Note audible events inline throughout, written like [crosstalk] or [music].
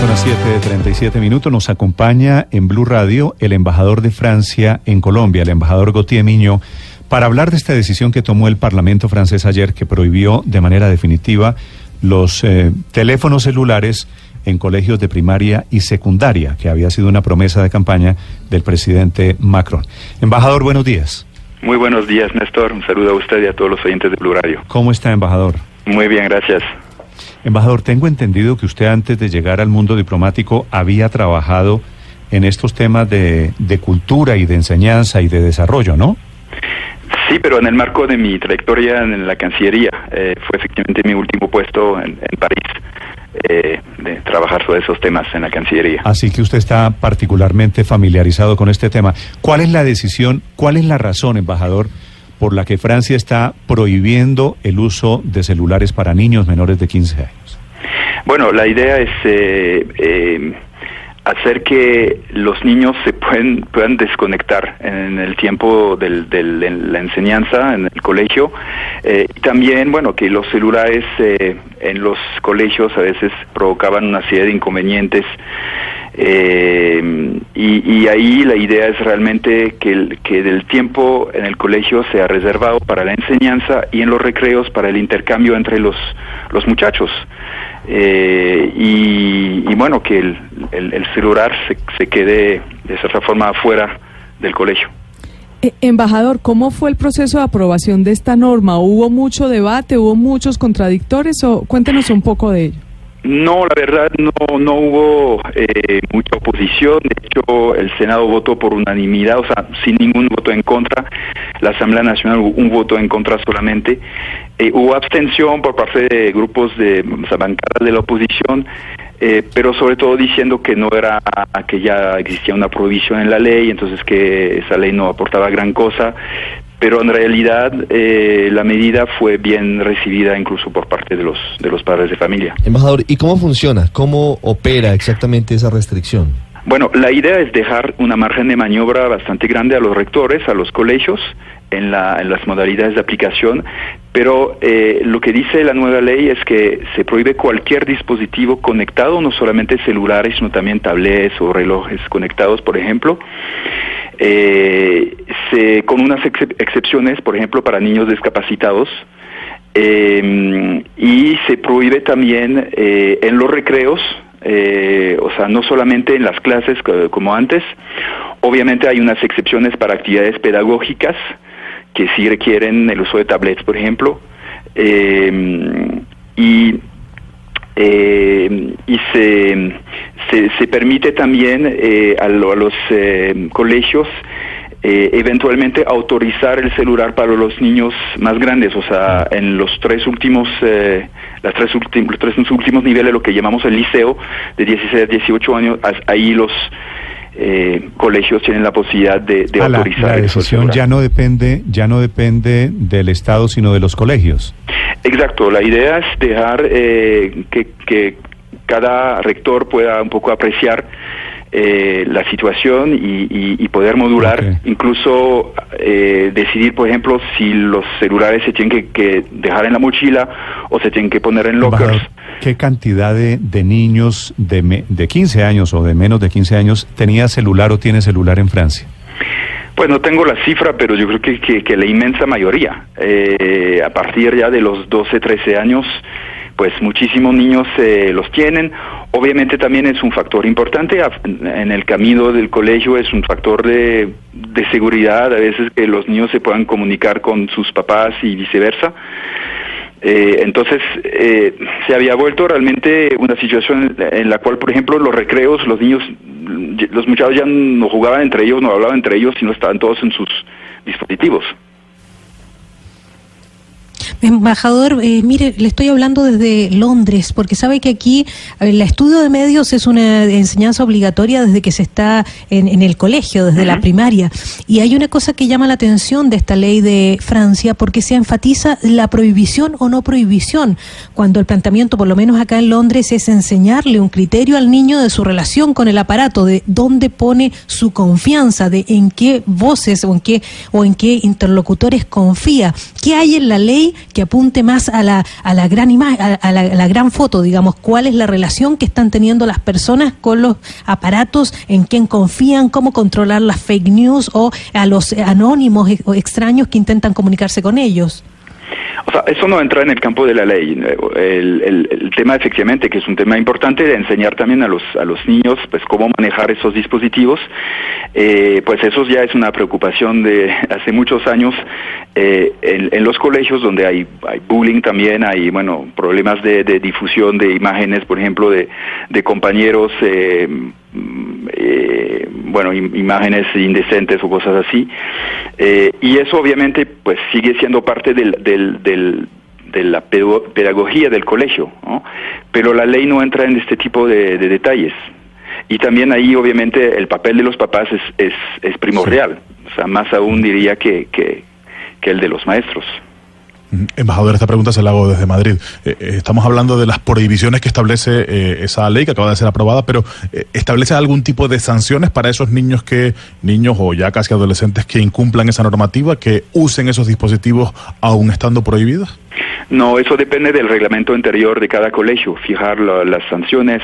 Son las 7:37 minutos. Nos acompaña en Blue Radio el embajador de Francia en Colombia, el embajador Gautier Miño, para hablar de esta decisión que tomó el Parlamento francés ayer, que prohibió de manera definitiva los eh, teléfonos celulares en colegios de primaria y secundaria, que había sido una promesa de campaña del presidente Macron. Embajador, buenos días. Muy buenos días, Néstor. Un saludo a usted y a todos los oyentes de Blue Radio. ¿Cómo está, embajador? Muy bien, gracias. Embajador, tengo entendido que usted antes de llegar al mundo diplomático había trabajado en estos temas de, cultura y de enseñanza y de desarrollo, ¿no? Sí, pero en el marco de mi trayectoria en la Cancillería. Eh, fue efectivamente mi último puesto en, París. Eh, de trabajar sobre esos temas en la Cancillería. Así que usted está particularmente familiarizado con este tema. ¿Cuál es la decisión, cuál es la razón, embajador, por la que Francia está prohibiendo el uso de celulares para niños menores de 15 años? Bueno, la idea es eh, eh, hacer que los niños se pueden, puedan desconectar en el tiempo de la enseñanza en el colegio eh, y también, bueno, que los celulares en los colegios a veces provocaban una serie de inconvenientes eh, y, ahí la idea es realmente que, el, que del tiempo en el colegio sea reservado para la enseñanza y en los recreos para el intercambio entre los, los muchachos. Eh, y, bueno, que el, el, celular se, se, quede de cierta forma afuera del colegio. Eh, embajador, ¿cómo fue el proceso de aprobación de esta norma? ¿Hubo mucho debate? ¿Hubo muchos contradictores? O cuéntenos un poco de ello. No, la verdad no, no hubo eh, mucha oposición. De hecho, el Senado votó por unanimidad, o sea, sin ningún voto en contra. La Asamblea Nacional un voto en contra solamente. Eh, hubo abstención por parte de grupos de o bancadas de la oposición, eh, pero sobre todo diciendo que no era que ya existía una prohibición en la ley, entonces que esa ley no aportaba gran cosa pero en realidad eh, la medida fue bien recibida incluso por parte de los de los padres de familia. Embajador, ¿y cómo funciona? ¿Cómo opera exactamente esa restricción? Bueno, la idea es dejar una margen de maniobra bastante grande a los rectores, a los colegios, en, la, en las modalidades de aplicación, pero eh, lo que dice la nueva ley es que se prohíbe cualquier dispositivo conectado, no solamente celulares, sino también tablets o relojes conectados, por ejemplo, eh, se, con unas excepciones, por ejemplo, para niños discapacitados, eh, y se prohíbe también eh, en los recreos, o sea, no solamente en las clases como antes, obviamente hay unas excepciones para actividades pedagógicas que sí requieren el uso de tablets, por ejemplo, y y se, se, permite también eh, a, los eh, colegios eventualmente autorizar el celular para los niños más grandes, o sea, en los tres últimos, las tres últimos, los tres últimos niveles, lo que llamamos el liceo, de 16 a 18 años, ahí los colegios tienen la posibilidad de, de autorizar. La, la decisión ya no depende, ya no depende del Estado, sino de los colegios. Exacto, la idea es dejar eh, que, cada rector pueda un poco apreciar eh, la situación y, poder modular, incluso eh, decidir, por ejemplo, si los celulares se tienen que, dejar en la mochila o se tienen que poner en lockers. ¿Qué cantidad de, niños de, de 15 años o de menos de 15 años tenía celular o tiene celular en Francia? Pues no tengo la cifra, pero yo creo que, que, la inmensa mayoría, eh, a partir ya de los 12, 13 años, pues muchísimos niños eh, los tienen. Obviamente también es un factor importante en el camino del colegio, es un factor de, de seguridad, a veces que los niños se puedan comunicar con sus papás y viceversa. Eh, entonces, eh, se había vuelto realmente una situación en la cual, por ejemplo, los recreos, los niños, los muchachos ya no jugaban entre ellos, no hablaban entre ellos, sino estaban todos en sus dispositivos. Embajador, eh, mire, le estoy hablando desde Londres, porque sabe que aquí el estudio de medios es una enseñanza obligatoria desde que se está en, el colegio, desde la primaria. Y hay una cosa que llama la atención de esta ley de Francia, porque se enfatiza la prohibición o no prohibición, cuando el planteamiento, por lo menos acá en Londres, es enseñarle un criterio al niño de su relación con el aparato, de dónde pone su confianza, de en qué voces o en qué, o en qué interlocutores confía. ¿Qué hay en la ley? Que apunte más a la, a la gran imagen, a, la, gran foto, digamos, cuál es la relación que están teniendo las personas con los aparatos, en quién confían, cómo controlar las fake news o a los anónimos o extraños que intentan comunicarse con ellos. O sea, eso no entra en el campo de la ley. El, el, tema, efectivamente, que es un tema importante de enseñar también a los, a los niños, pues, cómo manejar esos dispositivos, eh, pues eso ya es una preocupación de [laughs] hace muchos años eh, en, los colegios donde hay, hay bullying también, hay, bueno, problemas de, difusión de imágenes, por ejemplo, de, de compañeros, eh, eh bueno, imágenes indecentes o cosas así. Eh, y eso obviamente pues sigue siendo parte del, del, de la pedagogía del colegio, ¿no? pero la ley no entra en este tipo de, detalles. Y también ahí obviamente el papel de los papás es, es, es primordial, o sea, más aún diría que, que, que el de los maestros. Embajador, esta pregunta se la hago desde Madrid. Eh, eh, estamos hablando de las prohibiciones que establece eh, esa ley que acaba de ser aprobada, pero ¿establece algún tipo de sanciones para esos niños que, niños o ya casi adolescentes que incumplan esa normativa, que usen esos dispositivos aún estando prohibidos? No, eso depende del reglamento interior de cada colegio, fijar las sanciones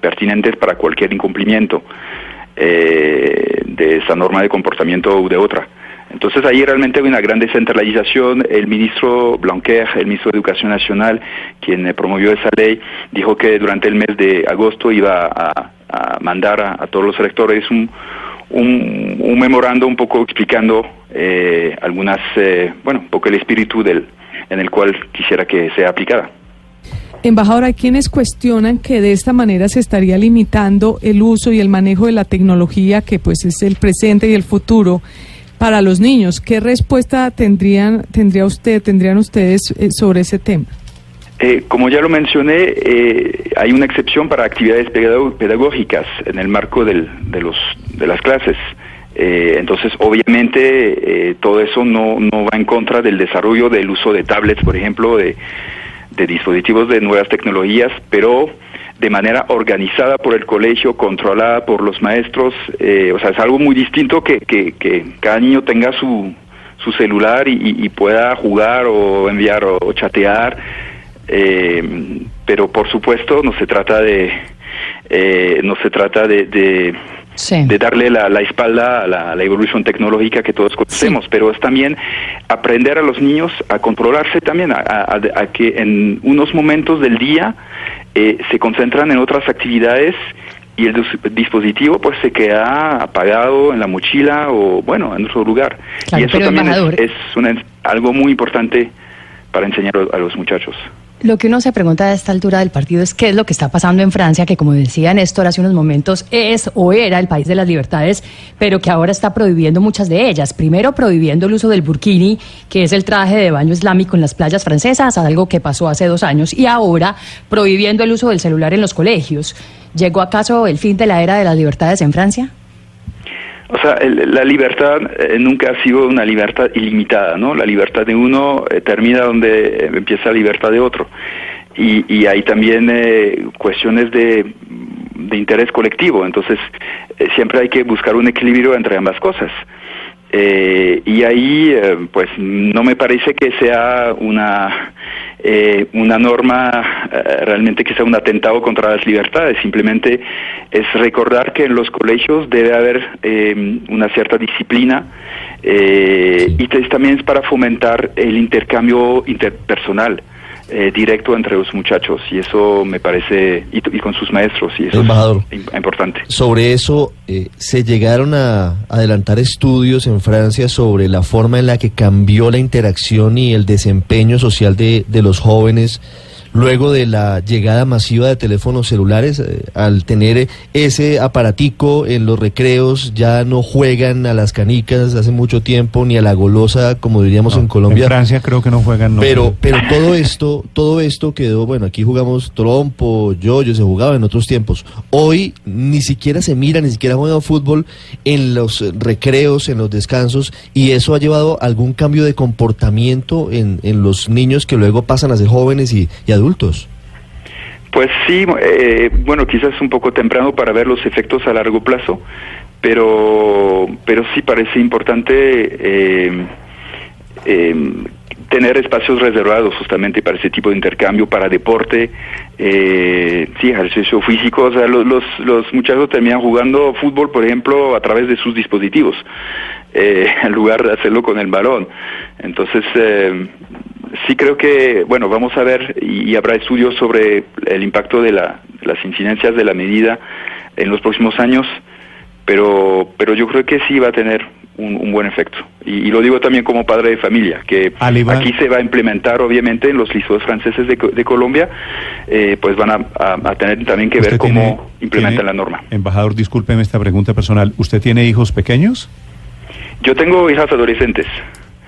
pertinentes para cualquier incumplimiento de esa norma de comportamiento u de otra. Entonces ahí realmente hay una gran descentralización. El ministro Blanquer, el ministro de Educación Nacional, quien eh, promovió esa ley, dijo que durante el mes de agosto iba a, mandar a, todos los rectores un, un, memorando un poco explicando eh, algunas, eh, bueno, un poco el espíritu del, en el cual quisiera que sea aplicada. Embajador, hay quienes cuestionan que de esta manera se estaría limitando el uso y el manejo de la tecnología, que pues es el presente y el futuro para los niños. ¿Qué respuesta tendrían, tendría usted, tendrían ustedes eh, sobre ese tema? Eh, como ya lo mencioné, eh, hay una excepción para actividades pedagógicas en el marco de, los, de las clases. entonces, obviamente, todo eso no, no va en contra del desarrollo del uso de tablets, por ejemplo, de, de dispositivos de nuevas tecnologías, pero de manera organizada por el colegio, controlada por los maestros. Eh, o sea, es algo muy distinto que, que, cada niño tenga su, su celular y, pueda jugar o enviar o, chatear. Eh, pero por supuesto no se trata de eh, no se trata de, de, darle la, la, espalda a la, evolución tecnológica que todos conocemos, pero es también aprender a los niños a controlarse también, a que en unos momentos del día eh, se concentran en otras actividades y el dispositivo pues se queda apagado en la mochila o bueno en otro lugar y eso también es, algo muy importante para enseñar a los muchachos. Lo que uno se pregunta a esta altura del partido es qué es lo que está pasando en Francia, que como decía Néstor hace unos momentos, es o era el país de las libertades, pero que ahora está prohibiendo muchas de ellas. Primero prohibiendo el uso del burkini, que es el traje de baño islámico en las playas francesas, algo que pasó hace dos años, y ahora prohibiendo el uso del celular en los colegios. ¿Llegó acaso el fin de la era de las libertades en Francia? O sea, la libertad eh, nunca ha sido una libertad ilimitada, ¿no? La libertad de uno eh, termina donde empieza la libertad de otro. Y, y hay también eh, cuestiones de, de, interés colectivo, entonces siempre hay que buscar un equilibrio entre ambas cosas. y ahí, pues, no me parece que sea una eh, una norma eh, realmente que sea un atentado contra las libertades, simplemente es recordar que en los colegios debe haber eh, una cierta disciplina y también es para fomentar el intercambio interpersonal. Directo entre los muchachos y eso me parece y, con sus maestros y eso es importante. Sobre eso se llegaron a adelantar estudios en Francia sobre la forma en la que cambió la interacción y el desempeño social de, de los jóvenes luego de la llegada masiva de teléfonos celulares, eh, al tener ese aparatico en los recreos, ya no juegan a las canicas hace mucho tiempo, ni a la golosa, como diríamos en Colombia. En Francia creo que no juegan. pero, pero todo esto, todo esto quedó, bueno, aquí jugamos trompo, yoyo, se jugaba en otros tiempos. Hoy ni siquiera se mira, ni siquiera juega fútbol en los recreos, en los descansos, y eso ha llevado a algún cambio de comportamiento en, en los niños que luego pasan a ser jóvenes y, y adultos adultos? Pues sí, eh, bueno, quizás un poco temprano para ver los efectos a largo plazo, pero, pero sí parece importante eh, eh, tener espacios reservados justamente para ese tipo de intercambio, para deporte, eh, sí, ejercicio físico. O sea, los, los, los, muchachos terminan jugando fútbol, por ejemplo, a través de sus dispositivos, eh, [laughs] en lugar de hacerlo con el balón. Entonces, eh, sí creo que, bueno, vamos a ver y, habrá estudios sobre el impacto de la, las incidencias de la medida en los próximos años, pero, pero yo creo que sí va a tener un, buen efecto. Y, lo digo también como padre de familia, que aquí se va a implementar obviamente en los liceos franceses de, de Colombia, eh, pues van a, tener también que ver cómo implementan la norma. Embajador, discúlpeme esta pregunta personal. ¿Usted tiene hijos pequeños? Yo tengo hijas adolescentes.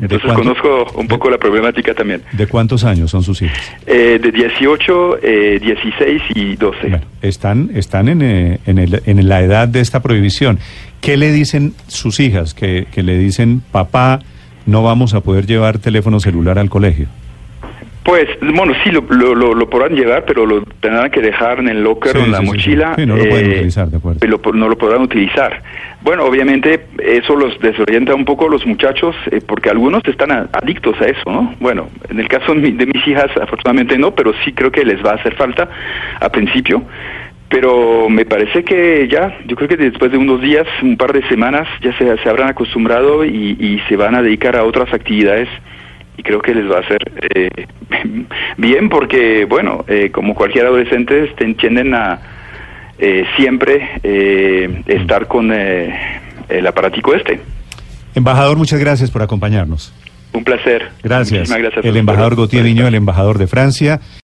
Entonces conozco un poco la problemática también. ¿De cuántos años son sus hijos? Eh, de 18, eh, 16 y 12. están están en, eh, en, el, en, la edad de esta prohibición. ¿Qué le dicen sus hijas? Que, que le dicen, papá, no vamos a poder llevar teléfono celular al colegio. Pues, bueno, sí, lo, lo, lo, podrán llevar, pero lo tendrán que dejar en el locker o en la mochila. Sí, no lo pueden eh, utilizar, de acuerdo. Pero no lo podrán utilizar. Bueno, obviamente eso los desorienta un poco a los muchachos, eh, porque algunos están adictos a eso, ¿no? Bueno, en el caso de mis hijas, afortunadamente no, pero sí creo que les va a hacer falta a principio. Pero me parece que ya, yo creo que después de unos días, un par de semanas, ya se, se habrán acostumbrado y, y se van a dedicar a otras actividades y creo que les va a hacer eh, [laughs] bien porque, bueno, eh, como cualquier adolescente, tienden a eh, siempre estar con el aparatico este. Embajador, muchas gracias por acompañarnos. Un placer. Gracias. gracias el embajador Gautier Niño, el embajador de Francia.